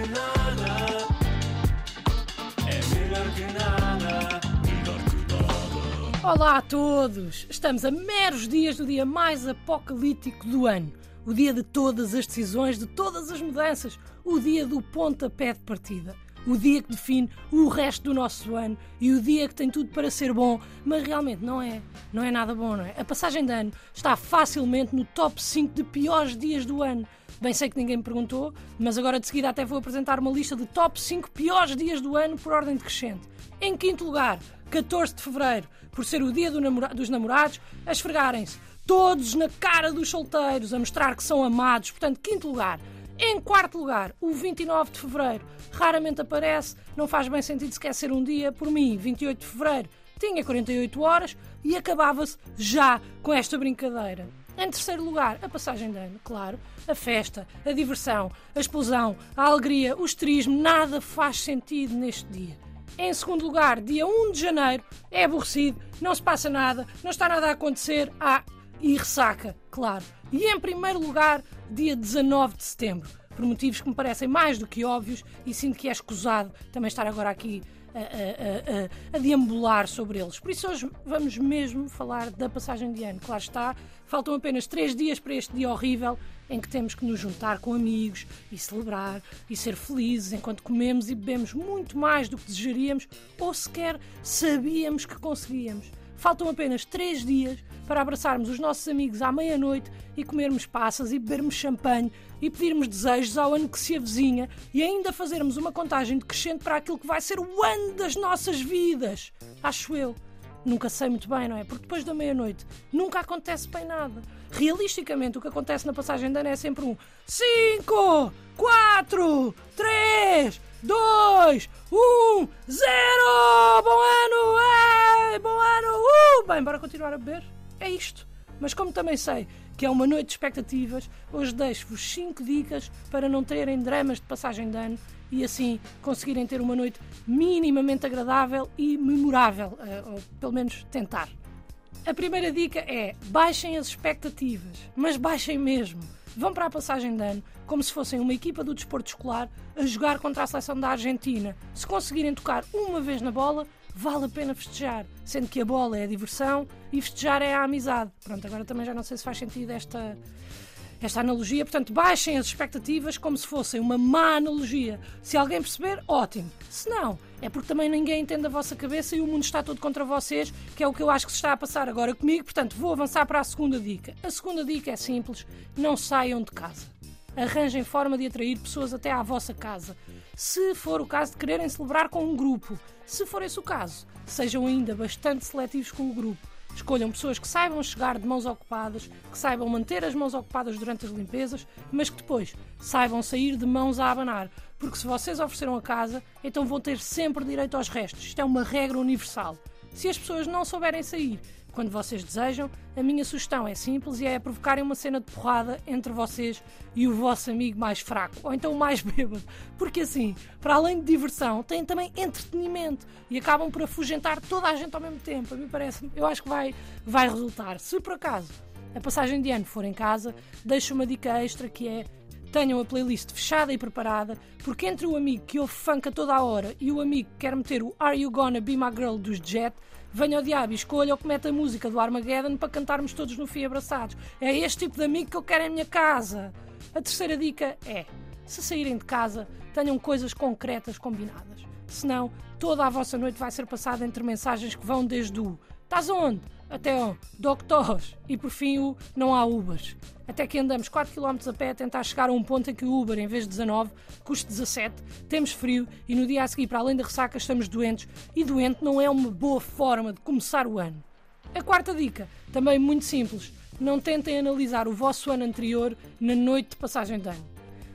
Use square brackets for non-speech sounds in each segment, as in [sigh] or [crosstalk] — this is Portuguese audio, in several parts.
que nada. É melhor que nada. Melhor que nada. Olá a todos! Estamos a meros dias do dia mais apocalíptico do ano. O dia de todas as decisões, de todas as mudanças. O dia do pontapé de partida. O dia que define o resto do nosso ano e o dia que tem tudo para ser bom, mas realmente não é. Não é nada bom, não é? A passagem de ano está facilmente no top 5 de piores dias do ano. Bem sei que ninguém me perguntou, mas agora de seguida até vou apresentar uma lista de top 5 piores dias do ano por ordem decrescente. Em quinto lugar, 14 de fevereiro, por ser o dia do namora dos namorados, a esfregarem-se todos na cara dos solteiros, a mostrar que são amados. Portanto, quinto lugar. Em quarto lugar, o 29 de fevereiro. Raramente aparece, não faz bem sentido sequer ser um dia. Por mim, 28 de fevereiro, tinha 48 horas e acabava-se já com esta brincadeira. Em terceiro lugar, a passagem de ano, claro, a festa, a diversão, a explosão, a alegria, o esterismo, nada faz sentido neste dia. Em segundo lugar, dia 1 de janeiro, é aborrecido, não se passa nada, não está nada a acontecer, ah, e ressaca, claro. E em primeiro lugar, dia 19 de setembro, por motivos que me parecem mais do que óbvios e sinto que é escusado também estar agora aqui a, a, a, deambular sobre eles. Por isso hoje vamos mesmo falar da passagem de ano. Claro está, faltam apenas três dias para este dia horrível em que temos que nos juntar com amigos e celebrar e ser felizes enquanto comemos e bebemos muito mais do que desejaríamos ou sequer sabíamos que conseguíamos. Faltam apenas três dias para abraçarmos os nossos amigos à meia-noite e comermos passas e bebermos champanhe e pedirmos desejos ao ano que se avizinha e ainda fazermos uma contagem decrescente para aquilo que vai ser o ano das nossas vidas. Acho eu. Nunca sei muito bem, não é? Porque depois da meia-noite nunca acontece bem nada. Realisticamente, o que acontece na passagem de ano é sempre um 5, 4, 3, 2, 1, 0! Bom ano! Uh! Bem, bora continuar a beber? É isto. Mas como também sei que é uma noite de expectativas, hoje deixo-vos 5 dicas para não terem dramas de passagem de ano e assim conseguirem ter uma noite minimamente agradável e memorável, eh, ou pelo menos tentar. A primeira dica é baixem as expectativas, mas baixem mesmo. Vão para a passagem de ano como se fossem uma equipa do desporto escolar a jogar contra a seleção da Argentina. Se conseguirem tocar uma vez na bola, vale a pena festejar, sendo que a bola é a diversão e festejar é a amizade. Pronto, agora também já não sei se faz sentido esta, esta analogia, portanto, baixem as expectativas como se fossem uma má analogia. Se alguém perceber, ótimo. Se não, é porque também ninguém entende a vossa cabeça e o mundo está todo contra vocês, que é o que eu acho que se está a passar agora comigo, portanto, vou avançar para a segunda dica. A segunda dica é simples: não saiam de casa. Arranjem forma de atrair pessoas até à vossa casa se for o caso de quererem celebrar com um grupo. Se for esse o caso, sejam ainda bastante seletivos com o grupo. Escolham pessoas que saibam chegar de mãos ocupadas, que saibam manter as mãos ocupadas durante as limpezas, mas que depois saibam sair de mãos a abanar. Porque se vocês ofereceram a casa, então vão ter sempre direito aos restos. Isto é uma regra universal. Se as pessoas não souberem sair quando vocês desejam, a minha sugestão é simples e é provocarem uma cena de porrada entre vocês e o vosso amigo mais fraco, ou então o mais [laughs] bêbado. Porque assim, para além de diversão, têm também entretenimento e acabam por afugentar toda a gente ao mesmo tempo. A mim parece, eu acho que vai, vai resultar. Se por acaso a passagem de ano for em casa, deixo uma dica extra que é tenham a playlist fechada e preparada, porque entre o amigo que ouve funk a toda a hora e o amigo que quer meter o Are You Gonna Be My Girl dos Jet, venha ao diabo e escolha o que mete a música do Armageddon para cantarmos todos no fim abraçados. É este tipo de amigo que eu quero em minha casa. A terceira dica é: se saírem de casa, tenham coisas concretas combinadas. Senão, toda a vossa noite vai ser passada entre mensagens que vão desde o Estás onde? Até o Doctors e por fim o Não há Ubers. Até que andamos 4 km a pé a tentar chegar a um ponto em que o Uber, em vez de 19, custe 17, temos frio e no dia a seguir, para além da ressaca, estamos doentes e doente não é uma boa forma de começar o ano. A quarta dica, também muito simples, não tentem analisar o vosso ano anterior na noite de passagem de ano.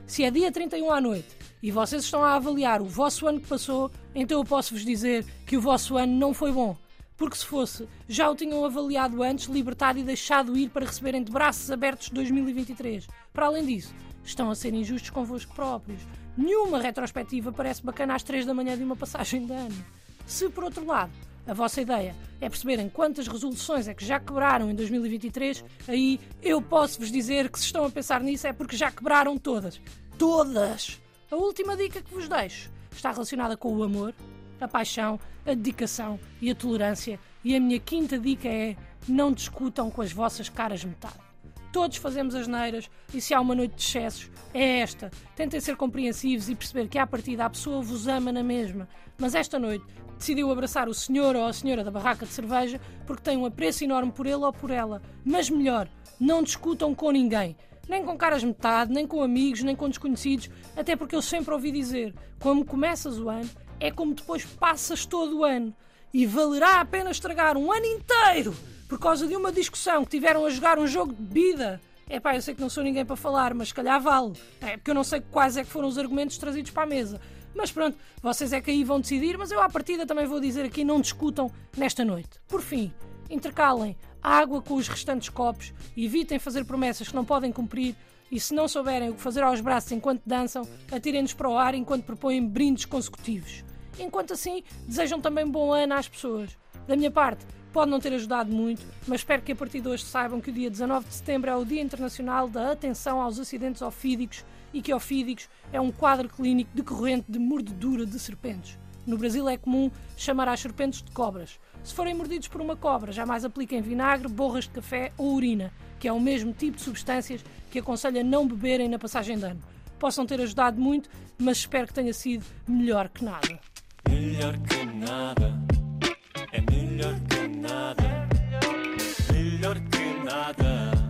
Se é dia 31 à noite e vocês estão a avaliar o vosso ano que passou, então eu posso vos dizer que o vosso ano não foi bom porque se fosse, já o tinham avaliado antes, libertado e deixado ir para receberem de braços abertos 2023. Para além disso, estão a ser injustos convosco próprios. Nenhuma retrospectiva parece bacana às 3 da manhã de uma passagem de ano. Se, por outro lado, a vossa ideia é perceberem quantas resoluções é que já quebraram em 2023, aí eu posso vos dizer que se estão a pensar nisso é porque já quebraram todas. Todas! A última dica que vos deixo está relacionada com o amor, a paixão, a dedicação e a tolerância. E a minha quinta dica é: não discutam com as vossas caras metade. Todos fazemos as neiras e se há uma noite de excessos, é esta. Tentem ser compreensivos e perceber que à partida a pessoa vos ama na mesma. Mas esta noite decidiu abraçar o senhor ou a senhora da barraca de cerveja porque tem um apreço enorme por ele ou por ela. Mas melhor, não discutam com ninguém. Nem com caras metade, nem com amigos, nem com desconhecidos, até porque eu sempre ouvi dizer: como começas o ano, é como depois passas todo o ano. E valerá a pena estragar um ano inteiro por causa de uma discussão que tiveram a jogar um jogo de bebida. É pá, eu sei que não sou ninguém para falar, mas se calhar vale. É porque eu não sei quais é que foram os argumentos trazidos para a mesa. Mas pronto, vocês é que aí vão decidir, mas eu à partida também vou dizer aqui: não discutam nesta noite. Por fim, intercalem água com os restantes copos, evitem fazer promessas que não podem cumprir e se não souberem o que fazer aos braços enquanto dançam, atirem-nos para o ar enquanto propõem brindes consecutivos. Enquanto assim, desejam também bom ano às pessoas. Da minha parte, pode não ter ajudado muito, mas espero que a partir de hoje saibam que o dia 19 de setembro é o Dia Internacional da Atenção aos Acidentes Ofídicos e que ofídicos é um quadro clínico decorrente de mordedura de serpentes. No Brasil é comum chamar as serpentes de cobras. Se forem mordidos por uma cobra, jamais apliquem vinagre, borras de café ou urina, que é o mesmo tipo de substâncias que aconselho a não beberem na passagem de ano. Possam ter ajudado muito, mas espero que tenha sido melhor que nada. Melhor que nada, é melhor que nada, melhor que nada.